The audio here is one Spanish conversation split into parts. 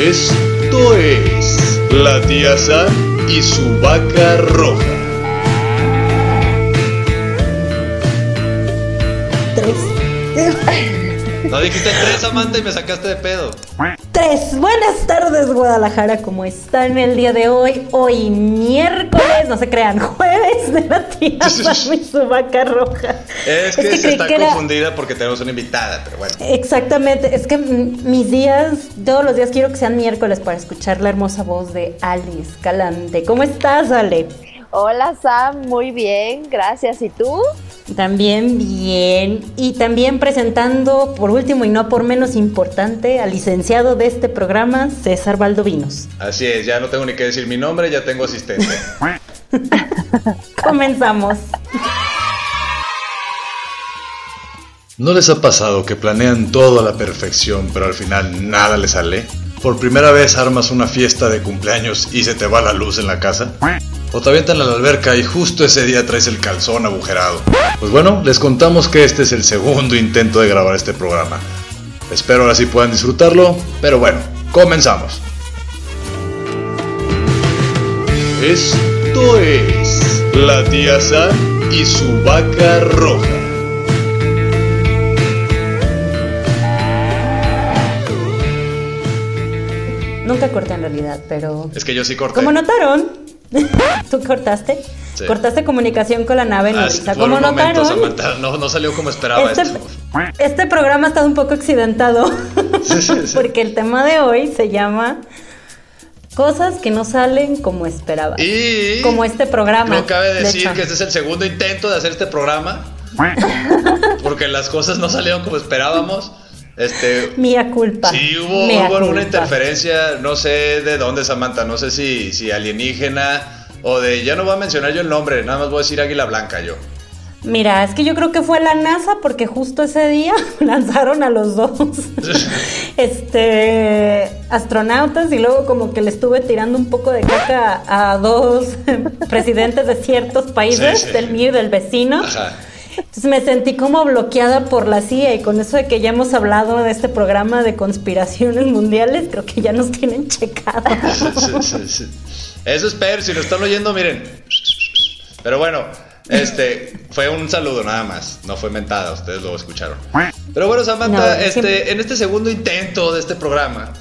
Esto es la tía Sam y su vaca roja. No dijiste tres, Samantha, y me sacaste de pedo. Tres. Buenas tardes, Guadalajara. ¿Cómo están el día de hoy? Hoy miércoles, no se crean, jueves de la tía y su vaca roja. Es que, se está que era- confundida porque tenemos una invitada, pero bueno. Exactamente, es que mis días, todos los días quiero que sean miércoles para escuchar la hermosa voz de Alice Calante. ¿Cómo estás, Ale? Hola Sam, muy bien, gracias. ¿Y tú? También bien. Y también presentando, por último y no por menos importante, al licenciado de este programa, César Valdovinos. Así es, ya no tengo ni que decir mi nombre, ya tengo asistente. Comenzamos. ¿No les ha pasado que planean todo a la perfección, pero al final nada les sale? ¿Por primera vez armas una fiesta de cumpleaños y se te va la luz en la casa? ¿O te avientan a la alberca y justo ese día traes el calzón agujerado? Pues bueno, les contamos que este es el segundo intento de grabar este programa. Espero ahora sí puedan disfrutarlo, pero bueno, comenzamos. Esto es la tía Sam y su vaca roja. Nunca corté en realidad, pero... Es que yo sí corté. Como notaron, tú cortaste. Sí. Cortaste comunicación con la nave Ah, por Como notaron, Samantha, no, no salió como esperaba este, esto. este programa ha estado un poco accidentado. Sí, sí, sí. Porque el tema de hoy se llama Cosas que no salen como esperaba. Y Como este programa. no cabe de decir que este es el segundo intento de hacer este programa. Porque las cosas no salieron como esperábamos. Este, Mía culpa. Sí, hubo, una interferencia, no sé de dónde, Samantha, no sé si, si alienígena o de, ya no voy a mencionar yo el nombre, nada más voy a decir Águila Blanca yo. Mira, es que yo creo que fue la NASA porque justo ese día lanzaron a los dos este astronautas y luego como que le estuve tirando un poco de caca a dos presidentes de ciertos países, Sí, sí. del mío y del vecino. Ajá. Entonces me sentí como bloqueada por la CIA y con eso de que ya hemos hablado de este programa de conspiraciones mundiales, creo que ya nos tienen checado. Sí, sí, sí. Eso espero, si lo están oyendo, miren. Pero bueno, este fue un saludo nada más, no fue mentada, ustedes lo escucharon. Pero bueno, Samantha, No, este, siempre- en este segundo intento de este programa,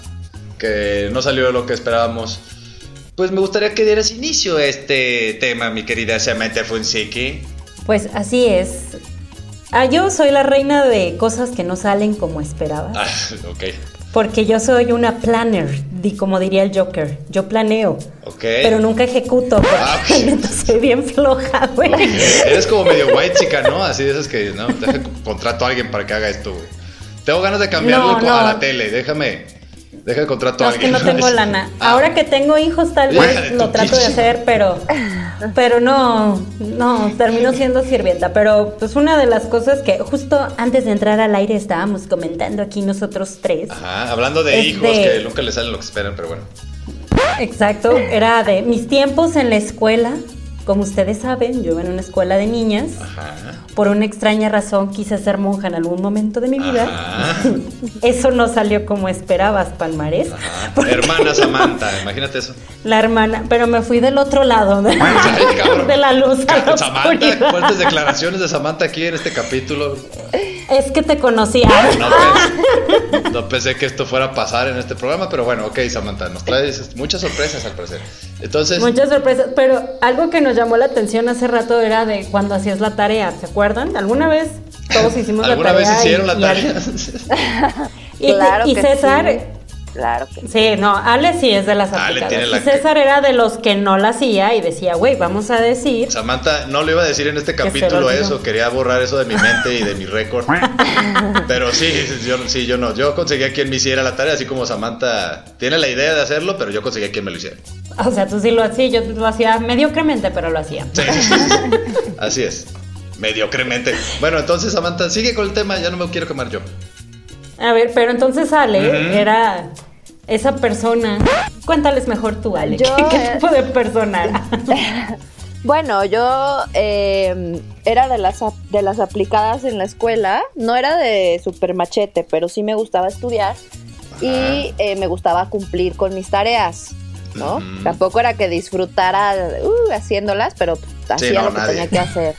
que no salió lo que esperábamos, pues me gustaría que dieras inicio a este tema, mi querida Samantha Fonseca. Pues así es. Ah, yo soy la reina de cosas que no salen como esperaba. Ah, ok. Porque yo soy una planner, di- como diría el Joker. Yo planeo, Ok. pero nunca ejecuto. Ah, ok. neta soy bien floja, güey. Eres como medio white chica, ¿no? Así de esas que, ¿no? Deja, contrato a alguien para que haga esto, güey. Tengo ganas de cambiarle No, a la tele, déjame. Deja de contrato No, a es que alguien. no tengo lana. Ah, Ahora que tengo hijos, tal vez lo trato de hacer, pero, pero no, no, termino siendo sirvienta. Pero pues una de las cosas que justo antes de entrar al aire estábamos comentando aquí nosotros tres. Ajá, hablando de hijos de- que nunca les salen lo que esperan, pero bueno. Exacto, era de mis tiempos en la escuela. Como ustedes saben, yo iba en una escuela de niñas. Ajá. Por una extraña razón quise ser monja en algún momento de mi vida. Ajá. Eso no salió como esperabas, Palmarés. Hermana Samantha, imagínate eso. La hermana, pero me fui del otro lado de, Ay, de la luz a la Samantha, fuertes declaraciones de Samantha aquí en este capítulo. Es que te conocía. No, pe- no pensé que esto fuera a pasar en este programa, pero bueno, ok, Samantha, nos traes muchas sorpresas al parecer. Entonces, Muchas sorpresas, pero algo que nos llamó la atención hace rato era de cuando hacías la tarea, ¿se acuerdan? ¿Alguna vez todos hicimos la ¿alguna tarea? vez hicieron y- la tarea? Y, Claro y César, sí. Claro que sí, no, Ale sí es de las Ale aplicadas. tiene la Y César era de los que no la hacía y decía, güey, vamos a decir Samantha, no lo iba a decir en este capítulo eso, quería borrar eso de mi mente y de mi récord. Pero sí, yo, sí, yo no. Yo conseguía quien me hiciera la tarea, así como Samantha tiene la idea de hacerlo, pero yo conseguía quien me lo hiciera. O sea, tú sí lo hacías, yo lo hacía mediocremente, pero lo hacía. Sí, sí, sí, sí. Así es. Mediocremente. Bueno, entonces, Samantha, sigue con el tema, ya no me quiero quemar yo. A ver, pero entonces Ale era esa persona. Cuéntales mejor tú, Ale. Yo, ¿Qué, qué eh, tipo de persona era? Bueno, yo eh, era de las, de las aplicadas en la escuela. No era de super machete, pero sí me gustaba estudiar. y eh, me gustaba cumplir con mis tareas, ¿no? Tampoco era que disfrutara uh, haciéndolas, pero hacía no, lo que nadie. tenía que hacer,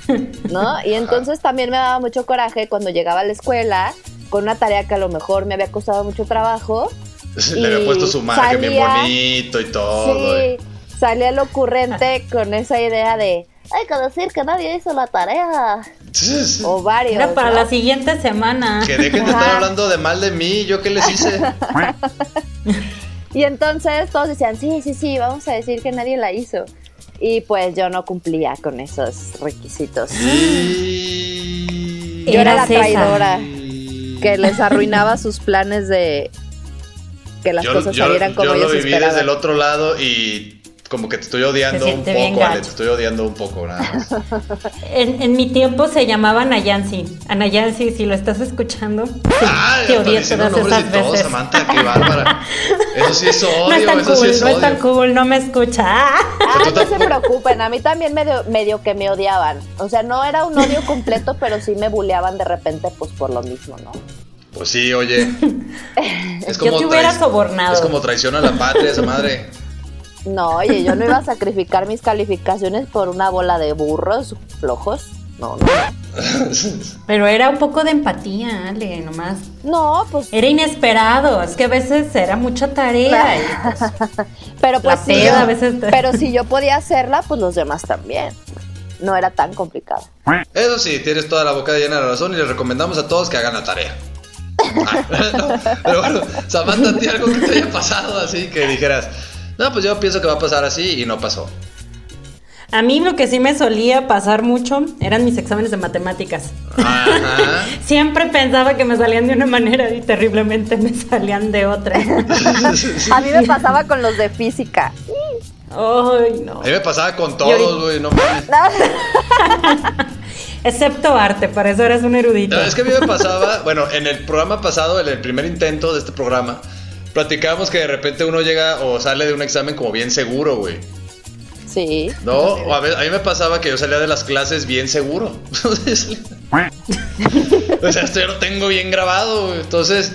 ¿no? Y entonces también me daba mucho coraje cuando llegaba a la escuela con una tarea que a lo mejor me había costado mucho trabajo. Le había puesto su marca bien salía- bonito y todo. Sí, salía el ocurrente con esa idea de hay que decir que nadie hizo la tarea. O varios. Era para ¿no? la siguiente semana. Que dejen de estar hablando de mal de mí, yo qué les hice. Y entonces todos decían, sí, sí, sí, vamos a decir que nadie la hizo. Y pues yo no cumplía con esos requisitos. Y... Yo era la esa. traidora que les arruinaba sus planes de que las yo, cosas yo- salieran como yo ellos lo viví esperaban. desde el otro lado y como que te estoy odiando un poco, Ale, te estoy odiando un poco nada más. En, en mi tiempo se llamaba Anayansi. Anayansi, si lo estás escuchando, Ah, te odié todas esas veces. Samantha, qué bárbara. Eso sí es odio, no es tan eso cool, sí es no es tan cool, no me escucha. Ah. Ah, no se preocupen, a mí también medio, medio que me odiaban. O sea, no era un odio completo, pero sí me buleaban de repente, pues por lo mismo, ¿no? Pues sí, oye. Es Yo te hubiera sobornado. Es como traición a la patria, esa madre. No, oye, yo no iba a sacrificar mis calificaciones por una bola de burros flojos. No, no. Pero era un poco de empatía, Ale, nomás. No, pues. Era inesperado, es que a veces era mucha tarea. y, pues, Pero pues La sí. peda yo- a veces te- Pero si yo podía hacerla, pues los demás también. No era tan complicado. Eso sí, tienes toda la boca llena de razón y les recomendamos a todos que hagan la tarea. Pero bueno, Samantha, ¿a ti algo que te haya pasado así que dijeras, no, pues yo pienso que va a pasar así y no pasó? A mí lo que sí me solía pasar mucho eran mis exámenes de matemáticas. Ajá. Siempre pensaba que me salían de una manera y terriblemente me salían de otra. A mí me pasaba con los de física. Ay, no. A mí me pasaba con todos, güey, no mames. Excepto arte, para eso eres un erudito. No, es que a mí me pasaba, bueno, en el programa pasado, en el primer intento de este programa, platicábamos que de repente uno llega o sale de un examen como bien seguro, güey. Sí. ¿No? O a, ver, a mí me pasaba que yo salía de las clases bien seguro. o sea, esto ya lo tengo bien grabado. güey. Entonces,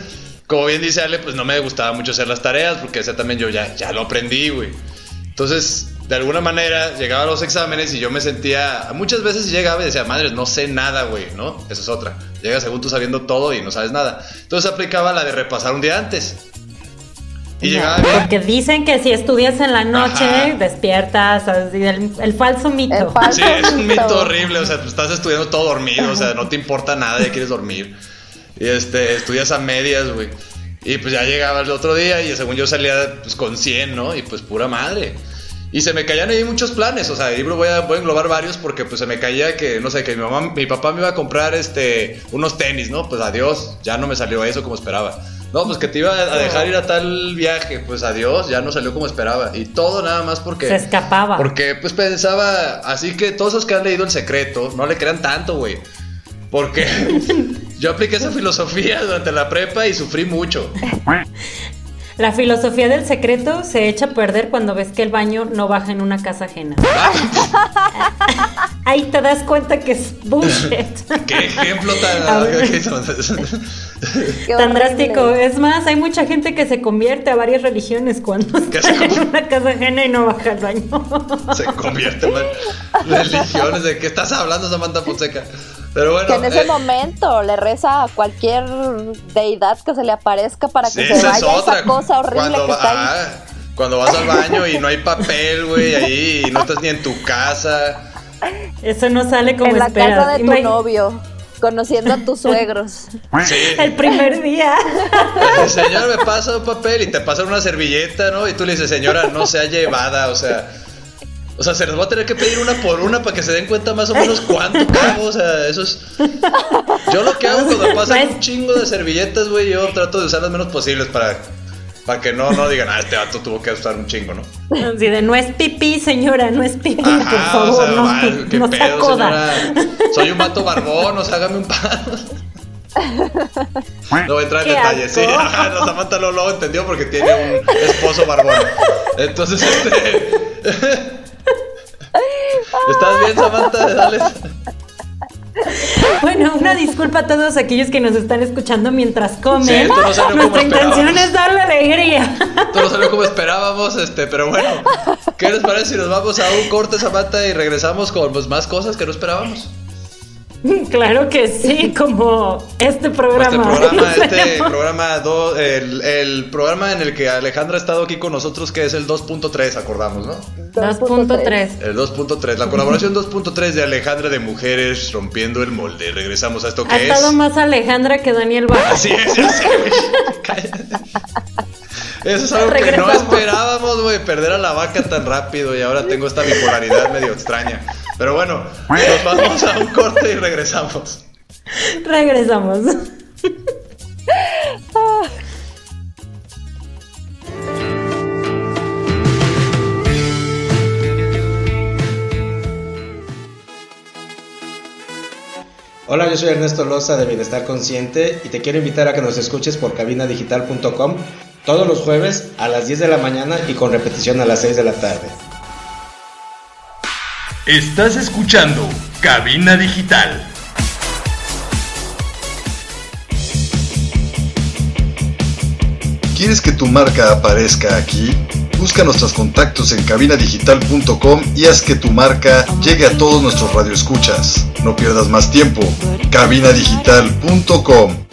como bien dice Ale, pues no me gustaba mucho hacer las tareas porque ese también yo ya, ya lo aprendí, güey. Entonces, de alguna manera, llegaba a los exámenes y yo me sentía... Muchas veces llegaba y decía, madre, no sé nada, güey, ¿no? Esa es otra. Llega según tú sabiendo todo y no sabes nada. Entonces aplicaba la de repasar un día antes. Y llegaba bien. Porque dicen que si estudias en la noche, Ajá. despiertas, así, el, el falso mito. El falso Sí, es un mito mito. horrible, o sea, tú estás estudiando todo dormido, o sea, no te importa nada, ya quieres dormir. Y este, estudias a medias, güey. Y pues ya llegaba el otro día y según yo salía pues con 100, ¿no? Y pues pura madre. Y se me caían ahí muchos planes, o sea, ahí voy a, voy a englobar varios porque pues se me caía que, no sé, que mi mamá, mi papá me iba a comprar este, unos tenis, ¿no? Pues adiós, ya no me salió eso como esperaba. No, pues que te iba a dejar ir a tal viaje, pues adiós, ya no salió como esperaba. Y todo nada más porque... Se escapaba. Porque pues pensaba, así que todos los que han leído El Secreto, no le crean tanto, güey. Porque yo apliqué esa filosofía durante la prepa y sufrí mucho. La filosofía del secreto se echa a perder cuando ves que el baño no baja en una casa ajena. Ahí te das cuenta que es bullshit. Qué ejemplo A tan... Qué drástico. Es más, hay mucha gente que se convierte a varias religiones cuando ¿Qué está en una casa ajena y no baja al baño. Se convierte en religiones. ¿De qué estás hablando, Samantha Fonseca? Pero bueno... Que en ese eh, momento le reza a cualquier deidad que se le aparezca para sí, que se esa es vaya otra. esa cosa horrible Cuando que va- está ahí. ah, Cuando vas al baño y no hay papel, güey, ahí, y no estás ni en tu casa. Eso no sale como en la esperas. casa de tu novio, conociendo a tus suegros. Sí. El primer día. El señor me pasa un papel y te pasa una servilleta, ¿no? Y tú le dices, señora, no sea llevada, o sea. O sea, se les va a tener que pedir una por una para que se den cuenta más o menos cuánto cago, o sea, eso es. Yo lo que hago cuando pasan un chingo de servilletas, güey, yo trato de usar las menos posibles para, para que no, no digan, ah, este vato tuvo que usar un chingo, ¿no? Así de, no es pipí, señora, no es pipí, por favor, o sea, no, qué no pedo, acoda. señora. Soy un vato barbón, o sea, hágame un paro. No voy a entrar en detalles, sí. Ajá, no, Samantha lo, lo entendió porque tiene un esposo barbón. Entonces, este. ¿Estás bien, Samantha? Dale. Bueno, una disculpa a todos aquellos que nos están escuchando mientras comen. Sí, esto no salió como Nuestra intención es darle alegría. Todo salió como esperábamos, este, pero bueno, ¿qué les parece si nos vamos a un corte Zapata y regresamos con pues, más cosas que no esperábamos? Claro que sí, como este programa. Este programa, No este programa, do- el, el programa en el que Alejandra ha estado aquí con nosotros, que es el 2.3, acordamos, ¿no? 2.3. El 2.3, la colaboración 2.3 de Alejandra de Mujeres rompiendo el molde. Regresamos a esto Ha que es. estado más Alejandra que Daniel Baja. Así es, ya sé, güey. Cállate. Eso es algo que no esperábamos, güey, perder a la vaca tan rápido y ahora tengo esta bipolaridad medio extraña. Pero bueno, nos vamos a un corte y regresamos. Regresamos. Hola, yo soy Ernesto Loza de Bienestar Consciente y te quiero invitar a que nos escuches por cabinadigital.com todos los jueves a las 10 de la mañana y con repetición a las 6 de la tarde. Estás escuchando Cabina Digital. ¿Quieres que tu marca aparezca aquí? Busca nuestros contactos en cabinadigital.com y haz que tu marca llegue a todos nuestros radioescuchas. No pierdas más tiempo. cabinadigital.com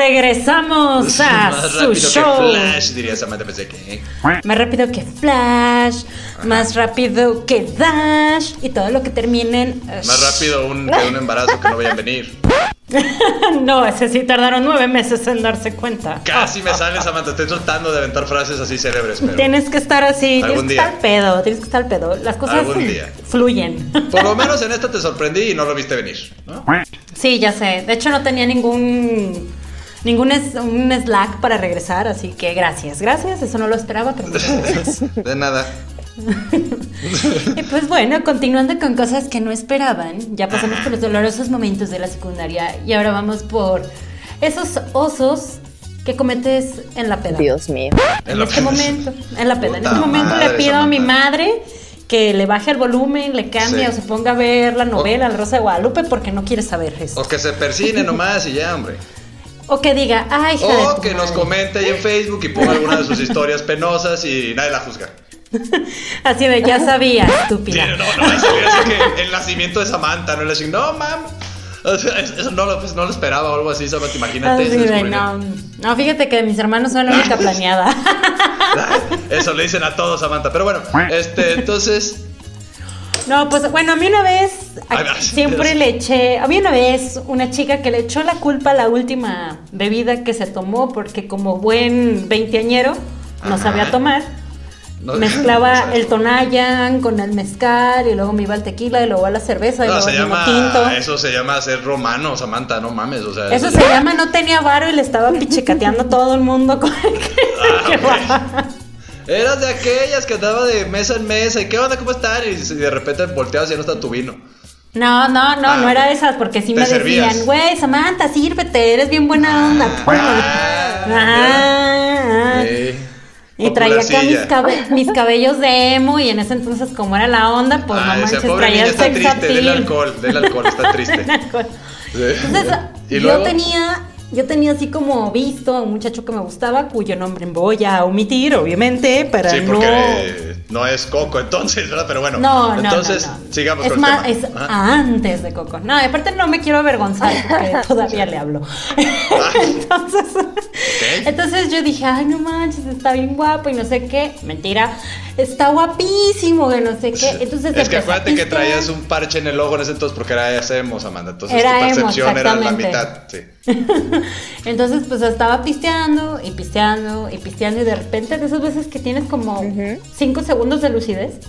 Regresamos a Más su rápido show. que Flash, diría Samantha Peseque. Más rápido que Flash, más rápido que Dash y todo lo que terminen. eh, Más rápido un, que un embarazo que no vayan a venir. No, ese sí tardaron nueve meses en darse cuenta. Casi me sale, Samantha. Estoy tratando de aventar frases así célebres, pero. Tienes que estar así, Algún tienes que día. estar al pedo, tienes que estar al pedo. Las cosas fluyen. Por lo menos en esta te sorprendí y no lo viste venir. ¿no? Sí, ya sé. De hecho, no tenía ningún ningún es, un slack para regresar, así que gracias, gracias. Eso no lo esperaba, pero muchas gracias. De nada. Y pues bueno, continuando con cosas que no esperaban, ya pasamos por los dolorosos momentos de la secundaria y ahora vamos por esos osos que cometes en la peda. Dios mío. En la este peda. momento, en la peda. En este momento madre, le pido a mi madre que le baje el volumen, le cambie Sí. o se ponga a ver la novela La Rosa de Guadalupe porque no quiere saber eso. O que se persine nomás y ya, hombre. O que diga, ay, hija O que nos madre". comente ahí en Facebook y ponga alguna de sus historias penosas y nadie la juzga. Así de, ya sabía, Sí, estúpida. no, no, a salir así que el nacimiento de Samantha, no le dicen, no, mam. Eso no lo, pues, no lo esperaba o algo así, Samantha, imagínate. Así de, no, no, fíjate que mis hermanos son la única planeada. Eso le dicen a todos, Samantha. Pero bueno, este, entonces. No, pues bueno, a mí una vez a- Ay, siempre le eché, había una vez una chica que le echó la culpa a la última bebida que se tomó porque como buen veinteañero no Ajá. sabía tomar. no- Mezclaba no el tonayan con el mezcal y luego me iba al tequila y luego a la cerveza y No, luego se llama. tinto. Eso se llama ser romano, Samantha, no mames. O sea, Eso se llama no tenía varo y le estaba pichicateando a todo el mundo con el que, Ah, que. Eras de aquellas que andaba de mesa en mesa y qué onda, cómo están y de repente volteabas y ya no está tu vino. No, no, no, Ah, no era esas, porque sí me decían, güey, Samantha, sírvete, eres bien buena onda. Ah, Ah, ah. Y traía acá mis, cabe- mis cabellos de emo y en ese entonces como era la onda, pues Ah, no manches, traía el sex triste, appeal. alcohol, alcohol, está triste. Sí. Entonces, ¿Y yo luego? tenía, yo tenía así como visto a un muchacho que me gustaba, cuyo nombre voy a omitir, obviamente, para Sí, no... porque no es Coco entonces, ¿verdad? Pero bueno, No, no, entonces no, sigamos es con más, el es tema. Ajá. antes de Coco. No, aparte no me quiero avergonzar porque todavía le hablo. entonces, entonces yo dije, ay, no manches, está bien guapo y no sé qué. Mentira, está guapísimo, que no sé qué. Entonces es que acuérdate que traías un parche en el ojo en ese entonces porque era emo, Amanda. Entonces Era tu emo, percepción era la mitad. Sí. Entonces, pues estaba pisteando y pisteando y pisteando y de repente de esas veces que tienes como cinco segundos de lucidez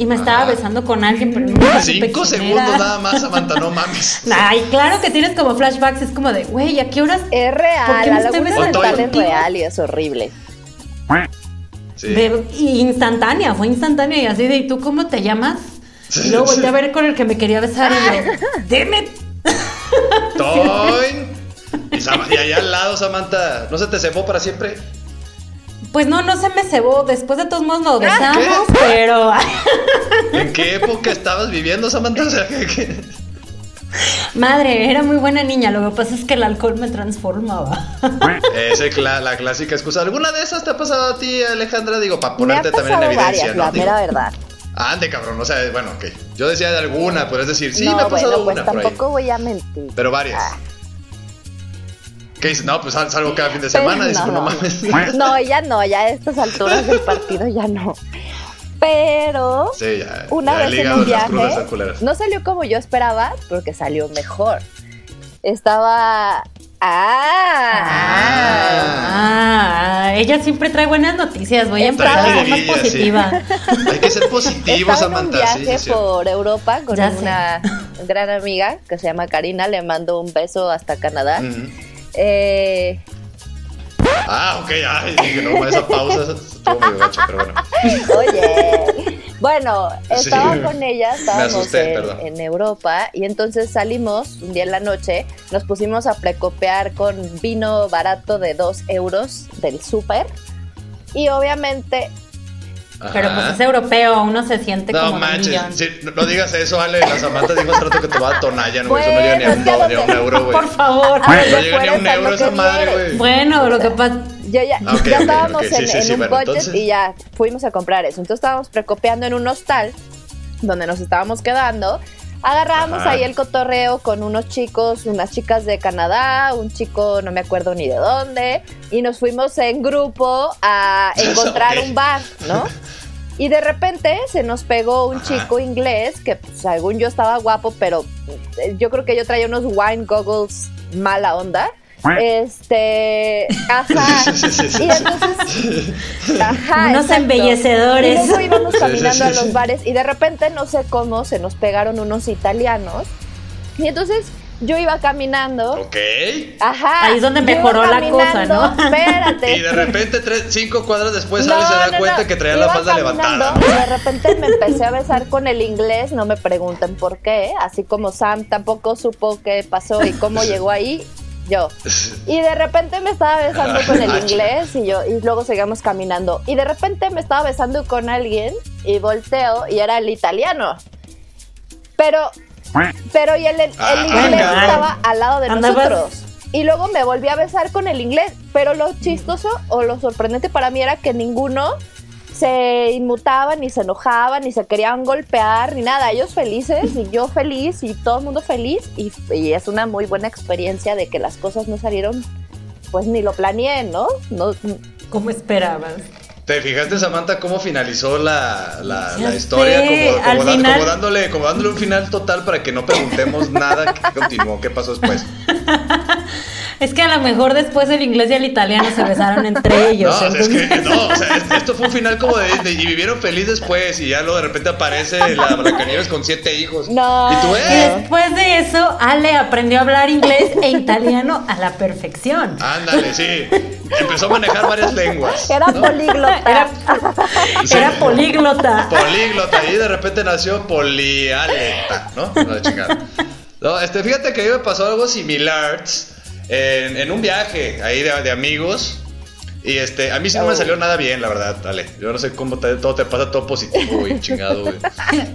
y me estaba Ajá. besando con alguien, pero nunca supe Cinco segundos nada más, Samantha, no mames. Ay, claro que tienes como flashbacks, es como de, güey, ¿a qué horas? Es ¿Por real, qué me la estoy besando es real y es horrible. Sí. De- instantánea, fue instantánea y así de, ¿y tú cómo te llamas? Y luego volteé a ver con el que me quería besar y yo, ¡Deme! Toin. Y, y allá al lado, Samantha, ¿no se te cebó para siempre? Pues no, no se me cebó. Después de todos modos nos besamos, pero. ¿En qué época estabas viviendo, Samantha? O sea, ¿qué- qué? Madre, era muy buena niña. Lo que pasa es que el alcohol me transformaba. Esa es cla- la clásica excusa. ¿Alguna de esas te ha pasado a ti, Alejandra? Digo, para Me ha ponerte también pasado en evidencia, varias, ¿no? la Digo, mera verdad. Ande, cabrón, o sea, bueno, ok. Yo decía de alguna, puedes decir, sí, no, me ha pasado bueno, pues una por ahí. tampoco voy a mentir. Pero varias. Ah. ¿Qué dices? No, pues sal- salgo cada fin de semana. Dices, no, no, no. mames. No, ya no, ya a estas alturas del partido ya no. Pero Sí, ya. una ya vez en un viaje, no salió como yo esperaba, porque salió mejor. Estaba... ¡Ah! Ah, ella siempre trae buenas noticias. Voy a empezar a ser más Jiribilla, sí. positiva. Hay que ser positivo, Estaba en un Samantha. Sí, viaje sí, sí. por Europa con Ya sé. una gran amiga que se llama Karina, le mando un beso hasta Canadá. Eh, Ah, ok, ay, dije, no, esa pausa estuvo medio gacho, pero bueno. Oye, bueno, estaba Sí. con ella, estábamos asusté, en, en Europa y entonces salimos un día en la noche, nos pusimos a precopear con vino barato de 2 euros del súper y obviamente, Pero pues es europeo, uno se siente No como manches, millón. sí, no, no digas eso, Ale. La Samantha dijo hace rato que te va a Tonayan, güey. Eso no llega ni a un, Bueno, que ni a un euro, güey. Por favor. a No llega ni a un euro esa madre, güey. Bueno, lo que pasa. Yo ya, Ah, ok, ya estábamos ok, sí, en, sí, en sí, un bueno, budget entonces- y ya fuimos a comprar eso. Entonces estábamos precopeando en un hostal donde nos estábamos quedando. Agarramos Ajá. ahí el cotorreo con unos chicos, unas chicas de Canadá, un chico no me acuerdo ni de dónde, y nos fuimos en grupo a encontrar un bar, ¿no? Y de repente se nos pegó un Ajá. chico inglés que pues, según yo estaba guapo, pero eh, yo creo que yo traía unos wine goggles mala onda. Este, ajá. Y entonces, ajá, Unos exacto. embellecedores. Y luego íbamos caminando a los bares y de repente no sé cómo se nos pegaron unos italianos. Y entonces yo iba caminando. Ok. Ajá. Ahí es donde mejoró la cosa, ¿no? Espérate. Y de repente, tres, cinco cuadras después, Ale se No, da no, cuenta no. que traía Iba la falda levantada. ¿no? Y de repente me empecé a besar con el inglés, no me pregunten por qué, así como Sam tampoco supo qué pasó y cómo llegó ahí, yo. Y de repente me estaba besando con el Ah, inglés y yo y luego seguíamos caminando y de repente me estaba besando con alguien y volteo y era el italiano. Pero pero y el, el, el Ah, inglés estaba al lado de nosotros. Y luego me volví a besar con el inglés. Pero lo chistoso o lo sorprendente para mí era que ninguno se inmutaban, ni se enojaban, ni se querían golpear, ni nada. Ellos felices y yo feliz y todo el mundo feliz. Y, y es una muy buena experiencia de que las cosas no salieron, pues ni lo planeé, ¿no? no ¿Cómo esperabas? ¿Te fijaste, Samantha, cómo finalizó la, la, historia? sé, como, como final- como dándole, como dándole un final total para que no preguntemos nada que continuó, qué pasó después. Es que a lo mejor después el inglés y el italiano se besaron entre ellos. No, es que no, o sea, es- esto fue un final como de, de- y vivieron feliz después y ya luego de repente aparece la Blancanieves con siete hijos. No. Y tú, Y eh, después de eso, Ale aprendió a hablar inglés e italiano a la perfección. ándale, sí. Empezó a manejar varias lenguas. era ¿no? políglota. Era, Sí. era políglota. Políglota y de repente nació polialeta, ¿no? No, de chingada. No, este, fíjate que a mí me pasó algo similar en, en un viaje ahí de, de amigos. Y este, a mí sí no me salió nada bien, la verdad, dale. Yo no sé cómo te- todo te pasa todo positivo, güey, chingado, güey.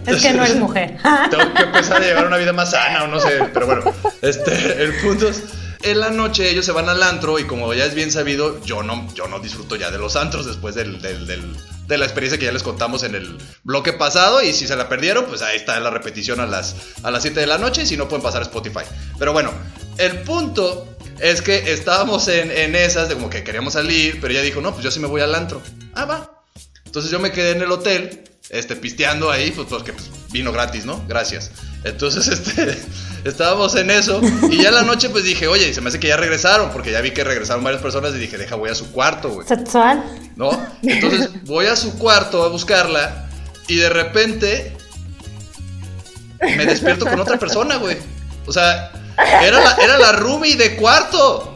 Es que no eres mujer. Tengo que empezar a llevar una vida más sana o no sé, pero bueno, este, el punto es, en la noche ellos se van al antro y como ya es bien sabido, yo no, yo no disfruto ya de los antros después del, del- del- de la experiencia que ya les contamos en el bloque pasado y si se la perdieron, pues ahí está la repetición a las, a las 7 de la noche y si no pueden pasar a Spotify. Pero bueno, el punto es que estábamos en, en esas de como que queríamos salir, pero ella dijo, no, pues yo sí me voy al antro. Ah, va. Entonces yo me quedé en el hotel, este, pisteando ahí, pues porque pues, vino gratis, ¿no? Gracias. Entonces, este, estábamos en eso y ya en la noche pues dije, oye, se me hace que ya regresaron, porque ya vi que regresaron varias personas y dije, deja, voy a su cuarto, güey. Sexual. ¿No? Entonces voy a su cuarto a buscarla Y de repente me despierto con otra persona, güey. O sea, era la, era la de cuarto.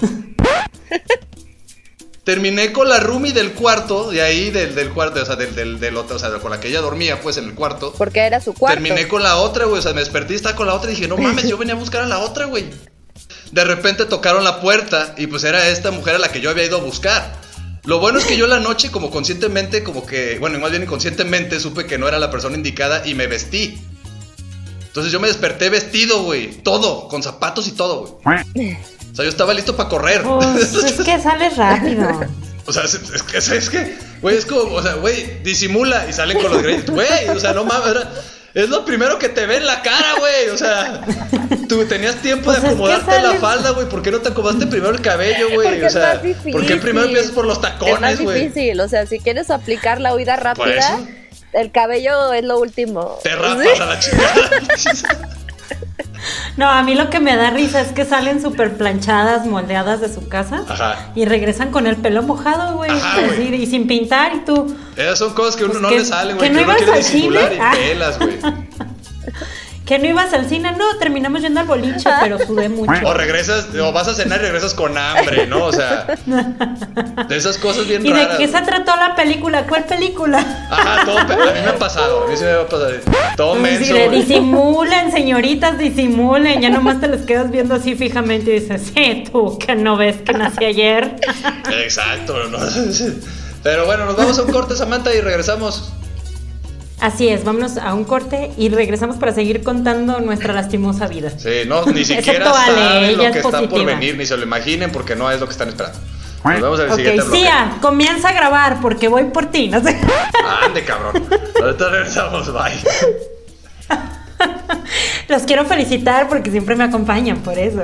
Terminé con la roomie del cuarto, de ahí, del, del cuarto, o sea, del, del, otro, o sea, con la que ella dormía, pues, en el cuarto. Porque era su cuarto. Terminé con la otra, güey, o sea, me desperté y estaba con la otra y dije, no mames, yo venía a buscar a la otra, güey. De repente tocaron la puerta y pues era esta mujer a la que yo había ido a buscar. Lo bueno es que yo la noche, como conscientemente, como que, bueno, más bien inconscientemente, supe que no era la persona indicada y me vestí. Entonces yo me desperté vestido, güey. Todo, con zapatos y todo, güey. O sea, yo estaba listo para correr. Pues, es que sales rápido. O sea, es, que, es que, güey, es como, o sea, güey, disimula y salen con los gritos. Güey, o sea, no mames, es lo primero que te ve en la cara, güey. O sea, tú tenías tiempo de pues acomodarte la falda, güey. ¿Por qué no te acomodaste primero el cabello, güey? O sea, ¿por qué primero empiezas por los tacones, güey? Es difícil, o sea, si quieres aplicar la huida rápida, el cabello es lo último. Te rapas a la chica. No, a mí lo que me da risa es que salen súper planchadas, moldeadas de su casa Ajá. y regresan con el pelo mojado, güey. Y sin pintar y tú. Esas son cosas que uno pues no le salen, güey. Que, no uno quiere disimular y pelas, güey. que no ibas al cine, no, terminamos yendo al boliche, pero sudé mucho. O regresas, o vas a cenar y regresas con hambre, ¿no? O sea, de esas cosas bien raras. ¿Y de qué se trató la película? ¿Cuál película? Ajá, todo, a mí me ha pasado, a mí sí me ha pasado. Todo menso. Sí, disimulen, señoritas, disimulen, ya nomás te les quedas viendo así fijamente y dices, sí, tú, que no ves que nací ayer. Exacto, ¿no? Pero bueno, nos vamos a un corte, Samantha, y regresamos. Así es, vámonos a un corte y regresamos para seguir contando nuestra lastimosa vida. Sí, no, ni siquiera saben lo que está por venir, ni se lo imaginen porque no es lo que están esperando. Nos vemos en el siguiente bloque. Cia, comienza a grabar porque voy por ti, no sé. Ande, cabrón. Ahorita regresamos, bye. Los quiero felicitar porque siempre me acompañan, por eso.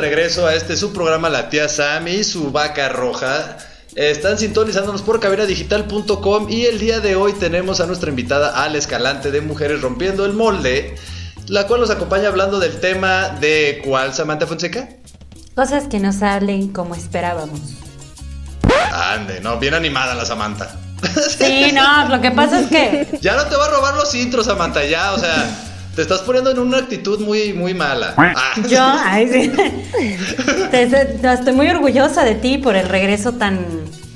Regreso a este su programa La tía Sam y su vaca roja. Están sintonizándonos por cabinadigital.com y el día de hoy tenemos a nuestra invitada Al Escalante de Mujeres Rompiendo el Molde, la cual nos acompaña hablando del tema de ¿cuál, Samantha Fonseca? Cosas que no salen como esperábamos. Ande, no, bien animada la Samantha. Sí, no, lo que pasa es que... Ya no te va a robar los intros, Samantha, ya, o sea... Te estás poniendo en una actitud muy, muy mala. Ah. Yo, ay, sí. estoy muy orgullosa de ti por el regreso tan,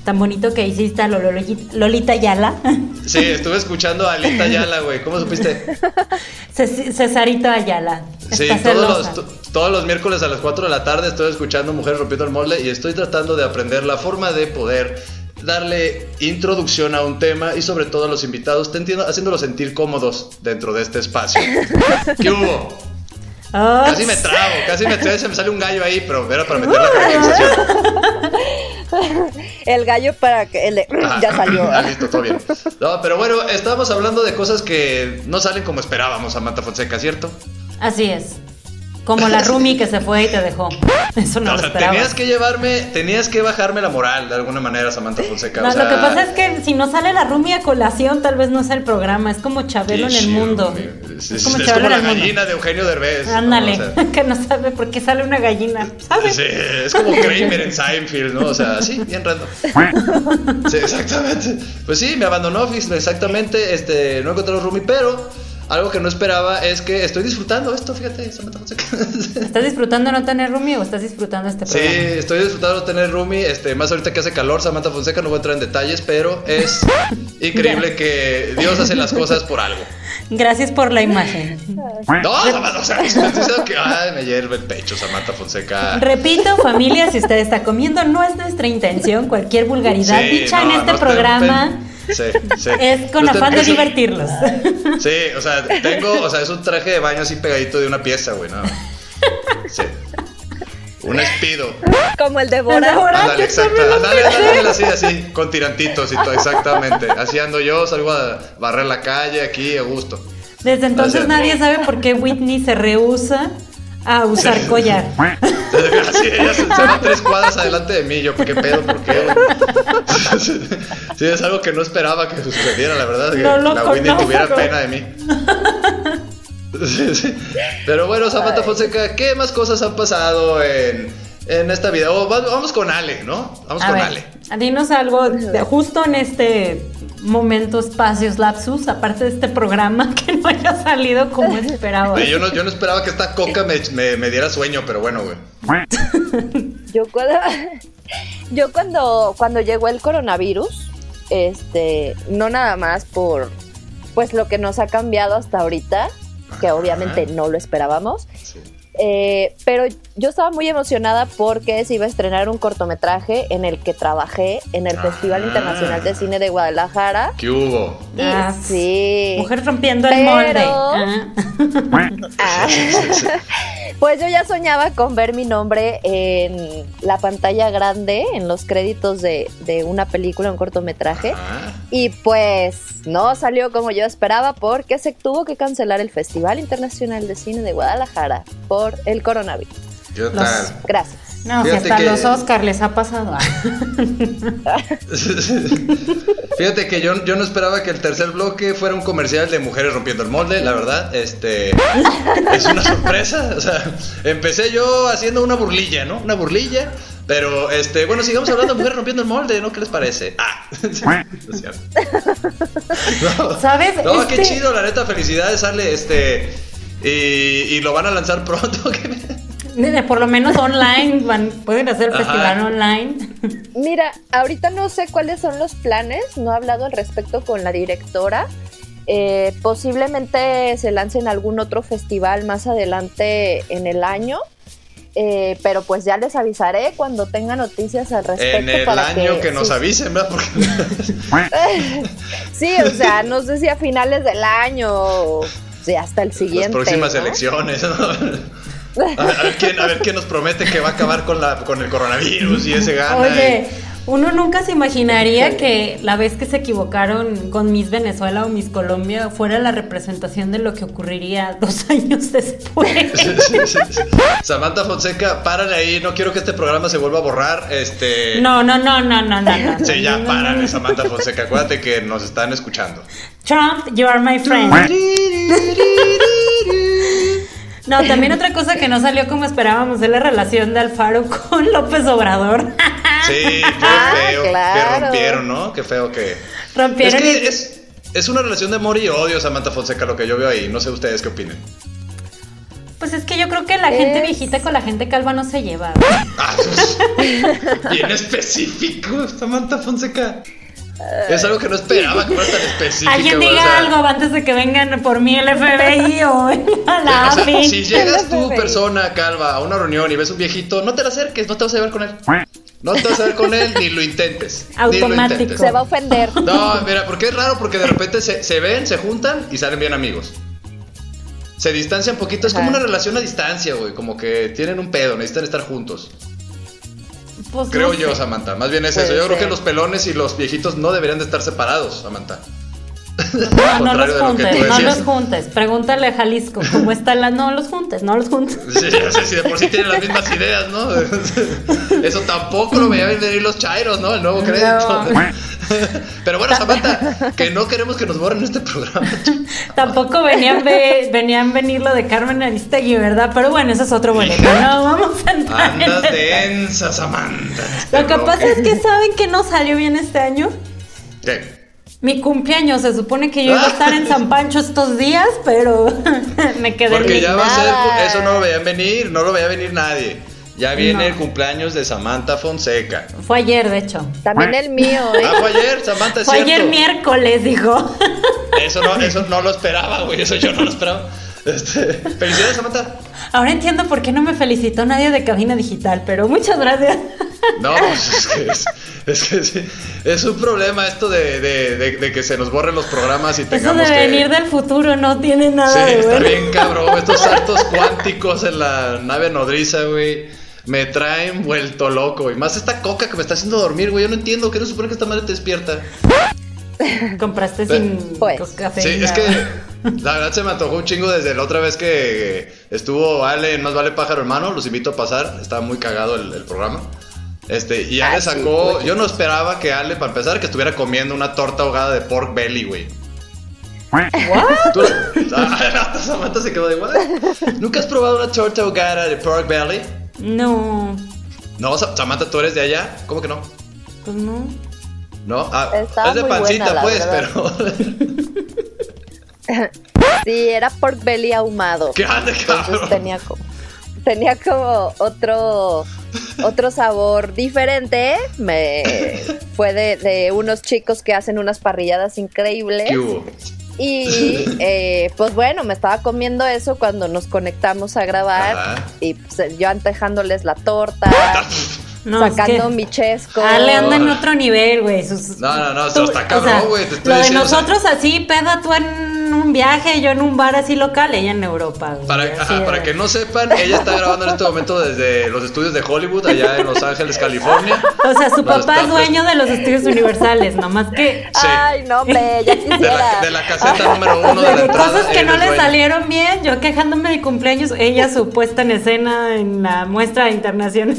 tan bonito que hiciste a Lolita Yala. Sí, estuve escuchando a Lolita Yala, güey. ¿Cómo supiste? Cesarito Ayala. Sí, todos los, todos los miércoles a las 4 de la tarde estoy escuchando Mujeres Rompiendo el Molde y estoy tratando de aprender la forma de poder darle introducción a un tema y sobre todo a los invitados, te entiendo, haciéndolos sentir cómodos dentro de este espacio. ¿Qué hubo? Casi me trago, casi me trago, se me sale un gallo ahí, pero era para meter la conversación. El gallo para que el, ya salió. Ah, listo, todo bien. No, pero bueno, estábamos hablando de cosas que no salen como esperábamos, Samantha Fonseca, ¿cierto? Así es. Como la Rumi que se fue y te dejó. Eso no, lo esperaba. Tenías que llevarme, tenías que bajarme la moral de alguna manera, Samantha Fonseca. No, lo que pasa es que si no sale la Rumi a colación, tal vez no sea el programa. Es como Chabelo en el mundo. Es sí, como es como la mundo. gallina de Eugenio Derbez. ¿no? Ándale, O sea, que no sabe por qué sale una gallina. ¿Sabe? Sí, es como Kramer en Seinfeld, ¿no? O sea, sí, bien random. Sí, exactamente. Pues sí, me abandonó, exactamente. Este, no encontré a Rumi, pero algo que no esperaba es que estoy disfrutando esto, fíjate, Samantha Fonseca. ¿Estás disfrutando no tener roomie o estás disfrutando este Sí, programa? estoy disfrutando de tener Rumi, este, más ahorita que hace calor, Samantha Fonseca, no voy a entrar en detalles, pero es increíble que Dios hace las cosas por algo. Gracias por la imagen. No, Samantha, o sea, estoy diciendo que ay, me hierve el pecho, Samantha Fonseca. Repito, familia, si usted está comiendo, no es nuestra intención. Cualquier vulgaridad Sí, dicha en no, este no programa sí, sí. es con estén afán de divertirlos. Sí, o sea, tengo, o sea, es un traje de baño así pegadito de una pieza, güey, no. Sí. Un espido. Como el de Bora. Ahora Ándale, exacto. Ándale, ándale, así, así, con tirantitos y todo, exactamente. Así ando yo, salgo a barrer la calle aquí a gusto. Desde entonces Gracias. nadie sabe por qué Whitney se rehúsa a usar collar. Así, ella se, va tres cuadras adelante de mí. Yo, ¿qué pedo? ¿Por qué? Sí, es algo que no esperaba que sucediera, la verdad. Que No la Winnie tuviera pena de mí. Sí, sí. Pero bueno, Zapata Fonseca, ¿qué más cosas han pasado en, en esta vida? Vamos con Ale, ¿no? Vamos A con ver, Ale. dinos algo de- justo en este momento, espacios, lapsus, aparte de este programa que no haya salido como esperaba. Yo, no, yo no esperaba que esta coca me, me- me diera sueño, pero bueno, güey. Yo cuando, yo cuando, cuando llegó el coronavirus, este, no nada más por pues lo que nos ha cambiado hasta ahorita, que Ajá. obviamente no lo esperábamos, Sí. Eh, pero yo estaba muy emocionada porque se iba a estrenar un cortometraje en el que trabajé en el Festival Ah. Internacional de Cine de Guadalajara. ¿Qué hubo? Y Ah, sí. Mujer rompiendo el molde. Ah. Pues yo ya soñaba con ver mi nombre en la pantalla grande, en los créditos de, de una película, un cortometraje. Ah, Y pues no salió como yo esperaba porque se tuvo que cancelar el Festival Internacional de Cine de Guadalajara por el coronavirus. ¿Qué Los- tal? Gracias. No, si hasta que- los Oscars les ha pasado. Fíjate que yo, yo no esperaba que el tercer bloque fuera un comercial de mujeres rompiendo el molde, la verdad. Este es una sorpresa. O sea, empecé yo haciendo una burlilla, ¿no? Una burlilla. Pero este, bueno, sigamos hablando de mujeres rompiendo el molde, ¿no? ¿Qué les parece? Ah, no es cierto. No, ¿Sabes? No, qué Este- chido, la neta, felicidades, sale este. Y, y lo van a lanzar pronto. Por lo menos online, van- pueden hacer el Ajá. festival online. Mira, ahorita no sé cuáles son los planes, no he hablado al respecto con la directora. Eh, posiblemente se lance en algún otro festival más adelante en el año. Eh, pero pues ya les avisaré cuando tenga noticias al respecto. en el para año que, nos sí, avisen, ¿verdad? Porque Sí, o sea, no sé si a finales del año o si hasta el siguiente. las próximas ¿no? elecciones, ¿no? A ver, a ver quién, a ver quién nos promete que va a acabar con, la, con el coronavirus y ese gana. Oye, uno nunca se imaginaría que la vez que se equivocaron con Miss Venezuela o Miss Colombia fuera la representación de lo que ocurriría dos años después. Samantha Fonseca, párale ahí, no quiero que este programa se vuelva a borrar. Este. No, no, no, no, no, no. no, Sí, ya párale. Samantha Fonseca. Acuérdate que nos están escuchando. Trump, you are my friend. No, también otra cosa que no salió como esperábamos es la relación de Alfaro con López Obrador. Sí, qué Ah, feo que claro. rompieron, ¿no? Qué feo que. Rompieron es y- que es, es una relación de amor y odio, Samantha Fonseca, lo que yo veo ahí. No sé ustedes qué opinen. Pues es que yo creo que la gente viejita con la gente calva no se lleva. Ah, pues, bien específico, Samantha Fonseca. Es algo que no esperaba que fuera tan específico. Alguien diga o sea, algo antes de que vengan por mí el FBI o la o sea, AFI. si llegas tú, persona calva, a una reunión y ves un viejito, no te la acerques, no te vas a ver con él. No te vas a ver con él ni lo intentes. lo Automático. intentes. Se va a ofender. No, mira, porque es raro porque de repente se, se ven, se juntan y salen bien amigos. Se distancian poquito, es como una relación a distancia, güey, como que tienen un pedo, necesitan estar juntos. Pues Creo no yo. Samantha. Más bien es Puede eso. Yo creo que los pelones y los viejitos no deberían de estar separados, Samantha. No, no los lo juntes, no los juntes. Pregúntale a Jalisco cómo está la. No los juntes, no los juntes. Sí, sea, si de por sí tienen las mismas ideas, ¿no? Eso tampoco lo veían venir los chairos, ¿no? El nuevo crédito. Pero bueno, Samantha, que no queremos que nos borren este programa. Tampoco venían, ve- venían venir lo de Carmen Aristegui, ¿verdad? Pero bueno, eso es otro boleto. No, vamos a entrar en Andas detalle. densa, Samantha. en este Lo que bloque. pasa es que saben que no salió bien este año. ¿Qué? Mi cumpleaños, se supone que yo iba a estar en San Pancho estos días, pero me quedé Porque ya va a ser. Eso no lo veían venir, no lo veía venir nadie. Ya viene No. el cumpleaños de Samantha Fonseca. Fue ayer, de hecho. También el mío, ¿eh? Ah, fue ayer, Samantha, es Fue ayer miércoles, dijo. Eso no, eso no lo esperaba, güey. Eso yo no lo esperaba. Este, felicidades, Samantha. Ahora entiendo por qué no me felicitó nadie de cabina digital, pero muchas gracias. No, pues es que es, es que sí, es un problema esto de, de- de- de que se nos borren los programas y Eso tengamos de que. venir del futuro no tiene Sí, nada de está bueno. bien cabrón. Estos saltos cuánticos en la nave nodriza, güey. Me traen vuelto loco. Y más esta coca que me está haciendo dormir, güey. Yo no entiendo. ¿Qué no supone que esta madre te despierta? Compraste sin Pues, co- Sí, es que la verdad se me antojó un chingo desde la otra vez que estuvo Ale Más Vale Pájaro Hermano. Los invito a pasar. Estaba muy cagado el, el programa. Este, y Ale Ah, sí, sacó. estuvo yo no esperaba que Ale, para empezar, que estuviera comiendo una torta ahogada de pork belly, güey. ¿Tú- Ah, Samantha se quedó de igual. ¿Nunca has probado una torta ahogada de pork belly? No, No, Sa- Samantha, tú eres de allá. ¿Cómo que no? pues no. No, ah, Estaba es de pancita, buena, pues, verdad. pero. Sí, era pork belly ahumado. ¿Qué Entonces cabrón? tenía como, tenía como otro, otro sabor diferente. Me fue de, de unos chicos que hacen unas parrilladas increíbles. ¿Qué hubo? Y eh, pues bueno, me estaba comiendo eso cuando nos conectamos a grabar. Ajá. Y pues, yo antejándoles la torta, No, es sacando que mi chesco. Ale anda en otro nivel, güey. No, no, no, tú- está o cabrón, sea, güey, te estoy Lo de diciendo, o sea- nosotros así, peda tú en un viaje, yo en un bar así local, ella en Europa. güey, Para, ajá, que no sepan, ella está grabando en este momento desde los estudios de Hollywood, allá en Los Ángeles, California. O sea, su Nos papá es dueño de los estudios universales, nomás que Sí. Ay, no, hombre, ya De la, quisiera. de la caseta número uno o sea, de la entrada. cosas que no le salieron bien, yo quejándome de cumpleaños, ella su puesta en escena en la muestra internacional.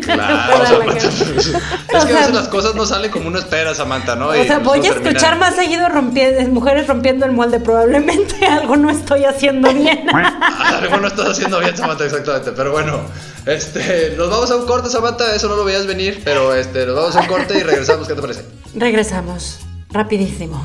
Claro, sea, Guerra. es que a veces las cosas no salen como uno espera, Samantha, ¿no? O sea, pues voy a escuchar más seguido rompiendo, mujeres rompiendo el molde. Probablemente algo no estoy haciendo bien. Algo no estás haciendo bien, Samantha, exactamente. Pero bueno, este, nos vamos a un corte, Samantha. Eso no lo veías venir, pero este, nos vamos a un corte y regresamos. ¿Qué te parece? Regresamos. Rapidísimo.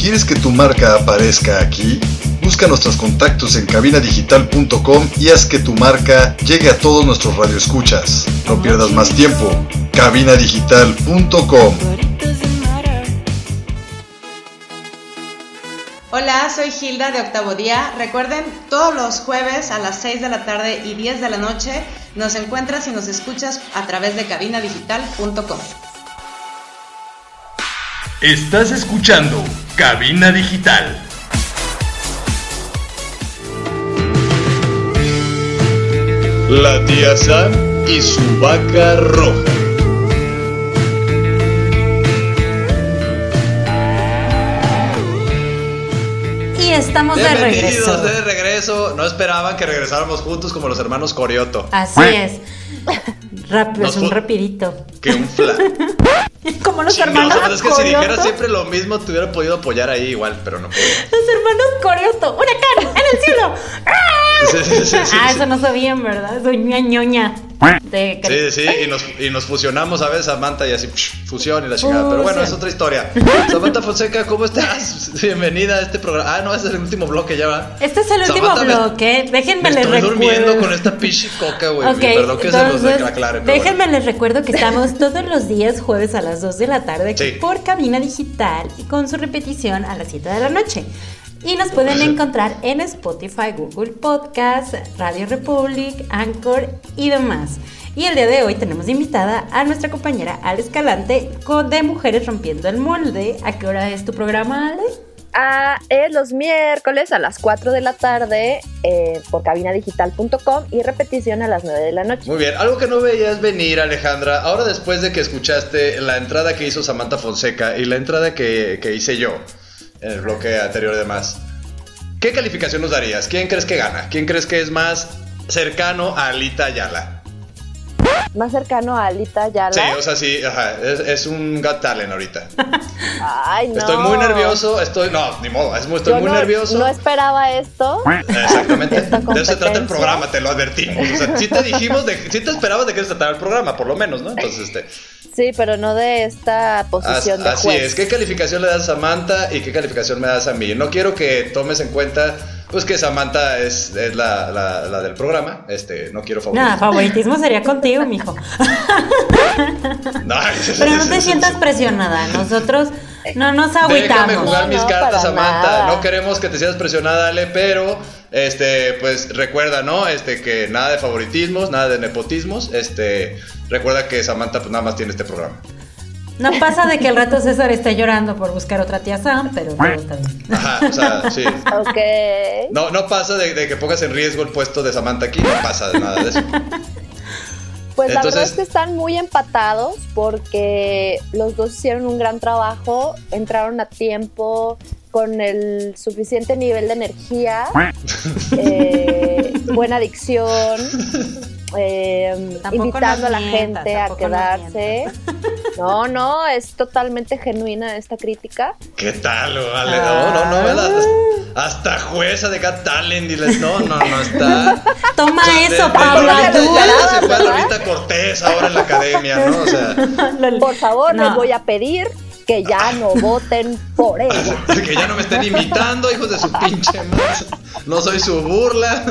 ¿Quieres que tu marca aparezca aquí? Busca nuestros contactos en cabinadigital.com y haz que tu marca llegue a todos nuestros radioescuchas. No pierdas más tiempo. cabinadigital.com Hola, soy Hilda de Octavo Día. Recuerden, todos los jueves a las 6 de la tarde y 10 de la noche nos encuentras y nos escuchas a través de cabinadigital.com. Estás escuchando Cabina Digital. La tía Sam y su vaca roja. Y estamos de Bienvenidos regreso. de regreso. No esperaban que regresáramos juntos como los hermanos Corioto. Así es. Rápido, es un rapidito. Que un fla. Como los Chingados, hermanos pero es que si dijera siempre lo mismo, te hubiera podido apoyar ahí igual, pero no puedo. Los hermanos Corioto. ¡Huracán! ¡En el cielo! ¡Ah! Sí, sí, ah, eso no sabían, ¿verdad? Soy una ñoña. Sí, sí, y nos, y nos fusionamos a veces, Samantha, y así, psh, fusión y la chingada. Pero bueno, es otra historia. Samantha Fonseca, ¿cómo estás? Bienvenida a este programa. Ah, no, este es el último bloque ya va. Este es el último Samantha, me- bloque. Déjenme Me les estoy recuerdo. durmiendo con esta pinche coca, güey. Ok, Perdón que se los entonces, aclare. déjenme bueno. les recuerdo que estamos todos los días jueves a las 2 de la tarde aquí Sí. por cabina digital y con su repetición a las 7 de la noche. Y nos pueden encontrar en Spotify, Google Podcast, Radio Republic, Anchor y demás. Y el día de hoy tenemos invitada a nuestra compañera Ale Escalante con de Mujeres Rompiendo el Molde. ¿A qué hora es tu programa, Ale? Ah, es los miércoles a las 4 de la tarde eh, por cabinadigital.com y repetición a las 9 de la noche. Muy bien, algo que no veías venir, Alejandra. Ahora, después de que escuchaste la entrada que hizo Samantha Fonseca y la entrada que, que hice yo en el bloque anterior, además, ¿qué calificación nos darías? ¿Quién crees que gana? ¿Quién crees que es más cercano a Alita Ayala? Más cercano a Alita Yala. Sí, o sea, sí, ajá, es, es un Got Talent ahorita. Ay, no. Estoy muy nervioso, estoy, no, ni modo, es estoy Yo muy no, nervioso. No esperaba esto. Exactamente. De eso se trata el programa, te lo advertimos. O sea, sí te dijimos, de, sí te esperabas de qué se trataba el programa, por lo menos, ¿no? Entonces, este. Sí, pero no de esta as- posición de así juez. es. ¿Qué calificación le das a Samantha y qué calificación me das a mí? No quiero que tomes en cuenta, pues que Samantha es, es la, la- la del programa. Este, no quiero Nada, favoritismo. favoritismo sería contigo, mijo. No, Pero no te sientas presionada. Nosotros no nos Déjame agüitamos. jugar No, mis no, cartas, Samantha. nada. No queremos que te sientas presionada, Ale, pero este, pues recuerda, ¿no? Este, que nada de favoritismos, nada de nepotismos. Este, recuerda que Samantha pues nada más tiene este programa. No pasa de que el rato César esté llorando por buscar otra tía Sam, pero todo está bien. Ajá, o sea, sí. Ok. No, no pasa de, de que pongas en riesgo el puesto de Samantha aquí, no pasa de nada de eso. Pues la verdad Entonces- es que están muy empatados porque los dos hicieron un gran trabajo, entraron a tiempo con el suficiente nivel de energía, eh, buena adicción, eh, invitando a la mientas, gente a quedarse. No, no, es totalmente genuina esta crítica. ¿Qué tal, Ale? No, no, no, ¿verdad? hasta jueza de Got Talent, diles, no, no, no está. Toma O sea, eso, de- de Paula, Lolita tú. ya se fue a Lolita Cortés ahora en la academia, ¿no? O sea, Por favor, No. les voy a pedir que ya no voten por ella. que ya no me estén imitando, hijos de su pinche madre. No soy su burla.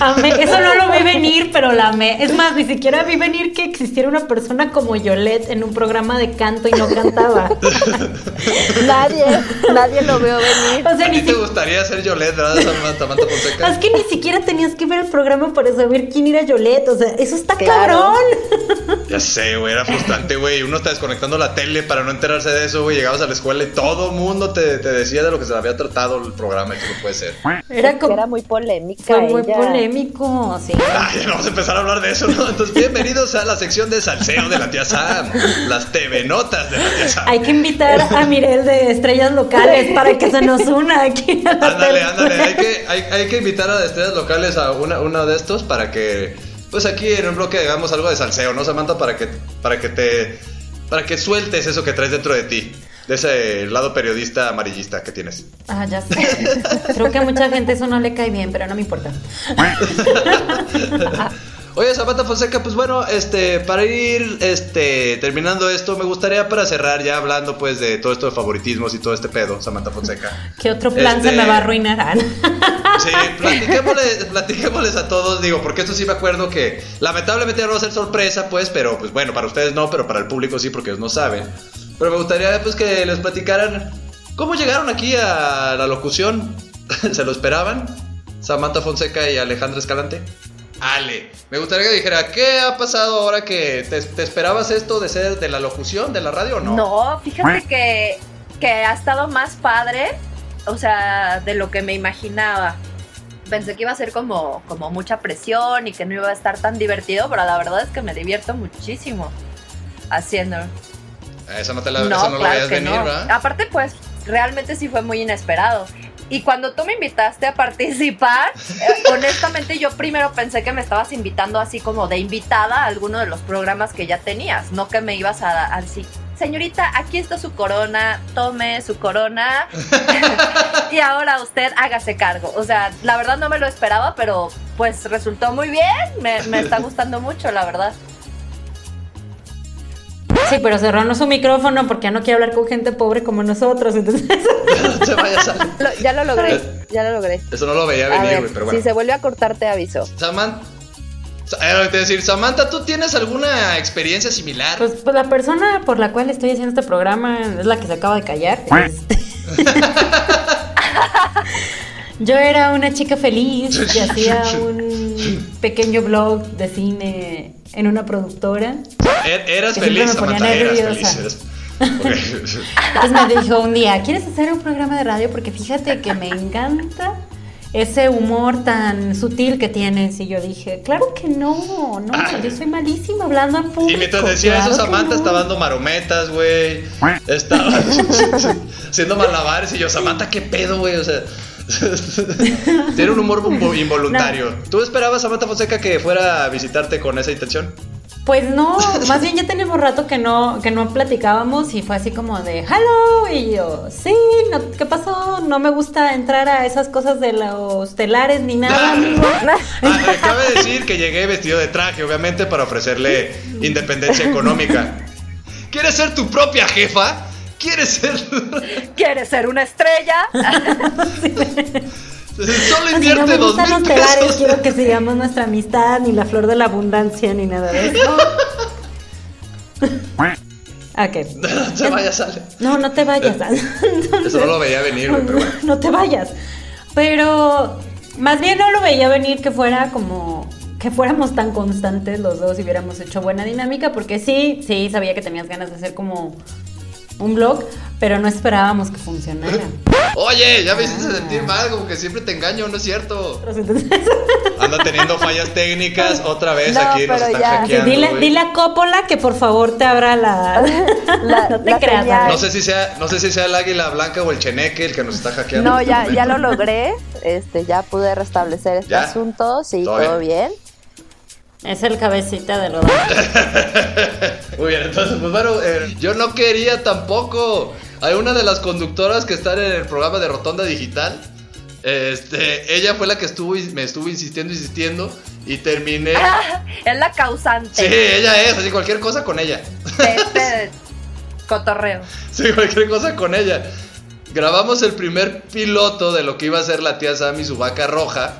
Amé- Eso no lo vi venir, pero la amé. Es más, ni siquiera vi venir que existiera una persona como Yolette en un programa de canto y no cantaba. Nadie, nadie lo veo venir. O sea, ¿A ni ti te si- gustaría ser Yolette, verdad, Samantha Samantha Fonseca? es que ni siquiera tenías que ver el programa para saber quién era Yolette. O sea, eso está Claro. cabrón. Ya sé, güey, era frustrante, güey. Uno está desconectando la tele para no enterarse de eso, güey. Llegabas a la escuela y todo el mundo te, te decía de lo que se había tratado el programa y que no puede ser. Era como. era muy polémica. Fue muy ella. polémico, sí. Ay, ya no vamos a empezar a hablar de eso, ¿no? Entonces, bienvenidos a la sección de salseo de la tía Sam. Las TV notas de la tía Sam. Hay que invitar a Mirel de estrellas locales para que se nos una aquí a la Ándale, tele. ándale. Hay que, hay, hay que invitar a estrellas locales a una, uno de estos para que, pues aquí en un bloque hagamos algo de salseo, ¿no, Samantha? Para que, para que te, para que sueltes eso que traes dentro de ti. De ese lado periodista amarillista que tienes. Ah, ya sé. Creo que a mucha gente eso no le cae bien, pero no me importa. Oye, Samantha Fonseca, pues bueno, este, para ir este, terminando esto, me gustaría para cerrar ya hablando pues de todo esto de favoritismos y todo este pedo, Samantha Fonseca. ¿Qué otro plan Este- se me va a arruinar? Ah, Sí, platiquémosles, platiquémosles a todos, digo, porque esto sí me acuerdo que lamentablemente no va a ser sorpresa, pues, pero pues bueno, para ustedes no, pero para el público sí, porque ellos no saben. Pero me gustaría pues que les platicaran cómo llegaron aquí a la locución. ¿Se lo esperaban? Samantha Fonseca y Alejandra Escalante. Ale, me gustaría que dijera, ¿qué ha pasado ahora que te, te esperabas esto de ser de la locución, de la radio o no? No, fíjate que, que ha estado más padre, o sea, de lo que me imaginaba. Pensé que iba a ser como, como mucha presión y que no iba a estar tan divertido, pero la verdad es que me divierto muchísimo haciendo. Eso no, te la, eso no lo veías venir, no. ¿verdad? Aparte, pues, realmente sí fue muy inesperado. Y cuando tú me invitaste a participar, eh, honestamente yo primero pensé que me estabas invitando así como de invitada a alguno de los programas que ya tenías, no que me ibas a, a decir, señorita, aquí está su corona, tome su corona y ahora usted hágase cargo. O sea, la verdad no me lo esperaba, pero pues resultó muy bien, me, me está gustando mucho, la verdad. Sí, pero cerrarnos su micrófono porque ya no quiere hablar con gente pobre como nosotros. Entonces, No te vayas a- Lo- ya lo logré, ya lo logré. Eso no lo veía venir, güey, pero bueno. si se vuelve a cortar te aviso. Samantha. Era lo que te iba a decir, Samantha, ¿tú tienes alguna experiencia similar? pues, pues la persona por la cual estoy haciendo este programa es la que se acaba de callar. Este, Yo era una chica feliz que hacía un pequeño blog de cine en una productora. Er- eras feliz, me ponía Samantha, eras nerviosa. feliz. eras- Ok. Entonces me dijo un día, ¿quieres hacer un programa de radio? Porque fíjate que me encanta ese humor tan sutil que tienes. Y yo dije, claro que no, no, yo soy malísima hablando en público. Y mientras decía claro eso, Samantha no". estaba dando marometas, güey. Estaba haciendo malabares y yo, Samantha, ¿qué pedo, güey? O sea, tiene un humor invo- involuntario. ¿Tú esperabas, Samantha Fonseca, que fuera a visitarte con esa intención? Pues no, más bien ya tenemos rato que no, que no platicábamos y fue así como de hello y yo, sí, no, ¿qué pasó? No me gusta entrar a esas cosas de los telares ni nada, amigo. Ah, cabe decir que llegué vestido de traje, obviamente, para ofrecerle independencia económica. ¿Quieres ser tu propia jefa? ¿Quieres ser.? ¿Quieres ser una estrella? Solo no invierte me dos mil pesos. quiero que sigamos nuestra amistad, ni la flor de la abundancia, ni nada de eso. Ok. No te vayas, Ale. No, no te vayas. Eso no lo veía venir, pero bueno. No te vayas. Pero más bien no lo veía venir que fuera como que fuéramos tan constantes los dos y hubiéramos hecho buena dinámica, porque sí, sí, sabía que tenías ganas de hacer como un blog, pero no esperábamos que funcionara. Oye, ya me hiciste sentir mal, como que siempre te engaño, no es cierto. Anda teniendo fallas técnicas otra vez No, aquí, nos pero están ya. hackeando. dile, güey. dile a Coppola que por favor te abra la... La- no te la creas. señal. No sé si sea, no sé si sea el águila blanca o el cheneque el que nos está hackeando. No, este ya, momento. ya lo logré. Este, ya pude restablecer este ¿Ya? asunto. Sí, ¿Todo todo bien. Es el cabecita de rodar. Muy bien, entonces, pues bueno, eh, yo no quería tampoco. Hay una de las conductoras que están en el programa de Rotonda Digital. Este, ella fue la que estuvo me estuvo insistiendo, insistiendo y terminé. Es la causante Sí, ella es, así cualquier cosa con ella. de este cotorreo. Sí, cualquier cosa con ella. Grabamos el primer piloto de lo que iba a ser la tía Sammy, su vaca roja.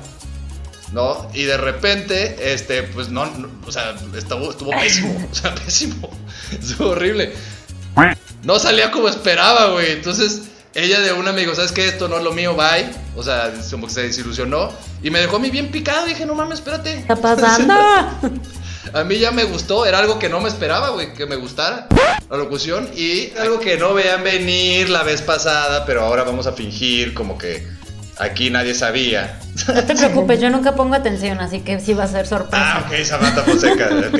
¿No? Y de repente, este, pues no, no, o sea, estuvo, estuvo pésimo. O sea, pésimo. Estuvo horrible. No salía como esperaba, güey. Entonces, ella de una me dijo, ¿sabes qué? Esto no es lo mío, bye. O sea, como que se desilusionó. Y me dejó a mí bien picado. Dije, no mames, espérate. ¿Qué está pasando? A mí ya me gustó, era algo que no me esperaba, güey, que me gustara la locución y algo que no veían venir la vez pasada, pero ahora vamos a fingir como que aquí nadie sabía. No te preocupes, yo nunca pongo atención, así que sí va a ser sorpresa. Ah, ok, Samantha Fonseca, ok.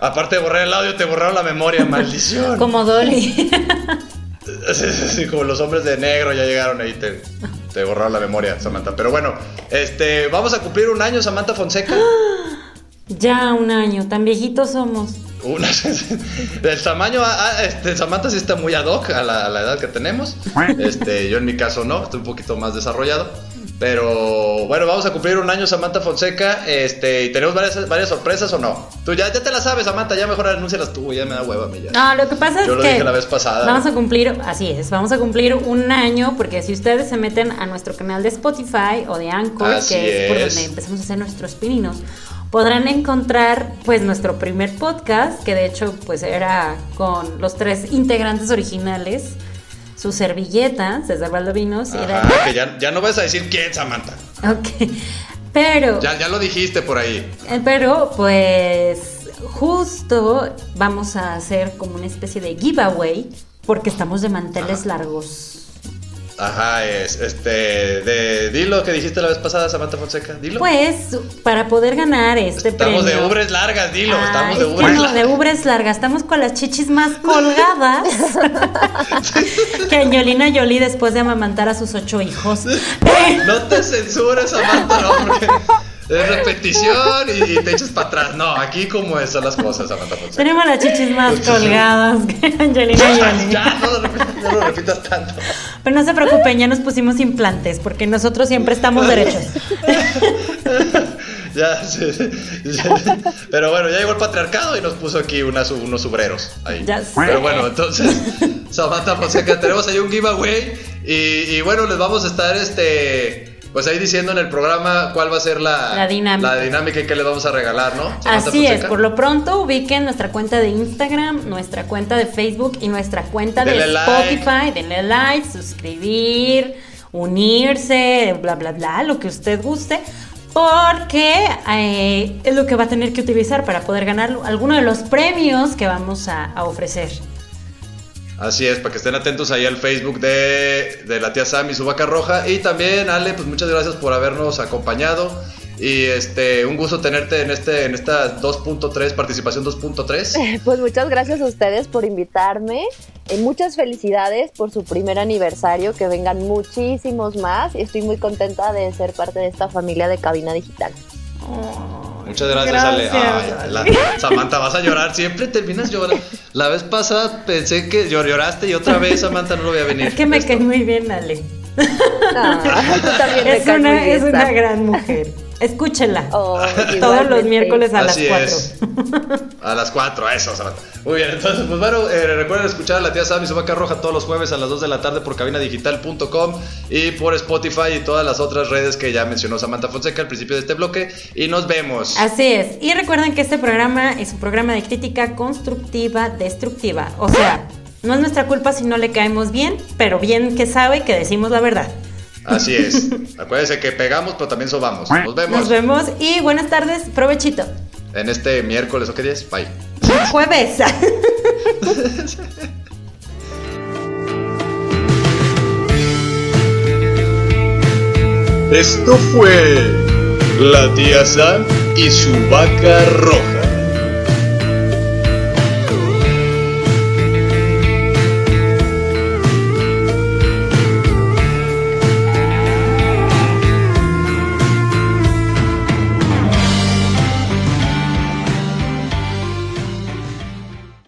Aparte de borrar el audio, te borraron la memoria, maldición. Como Dolly. Sí, sí, sí, como los hombres de negro ya llegaron ahí, te, te borraron la memoria, Samantha. Pero bueno, este, vamos a cumplir un año, Samantha Fonseca. ya un año, tan viejitos somos. Una, el tamaño, ah, ah, este, Samantha sí está muy ad hoc a la, a la edad que tenemos. Este, yo en mi caso no, estoy un poquito más desarrollado. Pero bueno, vamos a cumplir un año Samantha Fonseca. Este, y tenemos varias, varias sorpresas o no. Tú ya, ya te las sabes, Samantha, ya mejor anúncialas tú, ya me da hueva a mí ya. No, lo que pasa es Yo lo que dije la vez pasada. vamos a cumplir, así es, vamos a cumplir un año porque si ustedes se meten a nuestro canal de Spotify o de Anchor, Así que es, por es. donde empezamos a hacer nuestros pininos, podrán encontrar pues nuestro primer podcast, que de hecho pues era con los tres integrantes originales, su servilleta, César Valdovinos, y Dani- que ya, ya no vas a decir quién, Samantha. Ok. Pero Ya, ya lo dijiste por ahí. Eh, Pero pues justo vamos a hacer como una especie de giveaway porque estamos de manteles largos. Ajá, es este. De, dilo que dijiste la vez pasada, Samantha Fonseca. Dilo. Pues para poder ganar este estamos premio. de ubres largas, dilo. Ah, estamos de ubres largas. de ubres largas. Estamos con las chichis más colgadas que Angelina Jolie después de amamantar a sus ocho hijos. No te censures, Samantha, no, porque es repetición y, y te echas para atrás. No, aquí como son las cosas, Samantha Fonseca. Tenemos las chichis más colgadas que Angelina Jolie. Ya, no lo, repitas, no lo repitas tanto. Pero no se preocupen, ya nos pusimos implantes porque nosotros siempre estamos derechos. Ya, sí, sí, sí. Pero bueno, ya llegó el patriarcado y nos puso aquí unas, unos subreros ahí. Ya. Pero bueno, entonces, Samantha Fonseca, tenemos ahí un giveaway. Y, y bueno, les vamos a estar este. Pues ahí diciendo en el programa cuál va a ser la, La dinámica. la dinámica y qué le vamos a regalar, ¿no? Así es, por lo pronto ubiquen nuestra cuenta de Instagram, nuestra cuenta de Facebook y nuestra cuenta de Denle like. Spotify. Denle like, suscribir, unirse, bla, bla, bla, lo que usted guste, porque eh, es lo que va a tener que utilizar para poder ganar alguno de los premios que vamos a, a ofrecer. Así es, para que estén atentos ahí al Facebook de, de la tía Sam y su vaca roja. Y también, Ale, pues muchas gracias por habernos acompañado. Y este, un gusto tenerte en este, en esta 2.3, participación 2.3. Pues muchas gracias a ustedes por invitarme. Y muchas felicidades por su primer aniversario, que vengan muchísimos más. Y estoy muy contenta de ser parte de esta familia de Cabina Digital. Muchas gracias, Ale. Ay, la- Samantha, vas a llorar. Siempre terminas llorando. La vez pasada pensé que llor- lloraste y otra vez, Samantha, no lo voy a venir. Es que me Esto. cae muy bien, Ale. Ah, tú también me Es caes muy una, bien, es una gran mujer. Escúchenla. Oh, Todos los miércoles a Así las es. 4. A las 4, eso, Samantha. Muy bien, entonces, pues bueno, eh, recuerden escuchar a la tía Sam y su vaca roja todos los jueves a las 2 de la tarde por cabinadigital.com y por Spotify y todas las otras redes que ya mencionó Samantha Fonseca al principio de este bloque. Y nos vemos. Así es. Y recuerden que este programa es un programa de crítica constructiva, destructiva. O sea, no es nuestra culpa si no le caemos bien, pero bien que sabe que decimos la verdad. Así es. Acuérdense que pegamos, pero también sobamos. Nos vemos Nos vemos y buenas tardes. Provechito. en este miércoles, ¿o qué día es? Bye. Jueves. Esto fue La tía Sam y su vaca roja.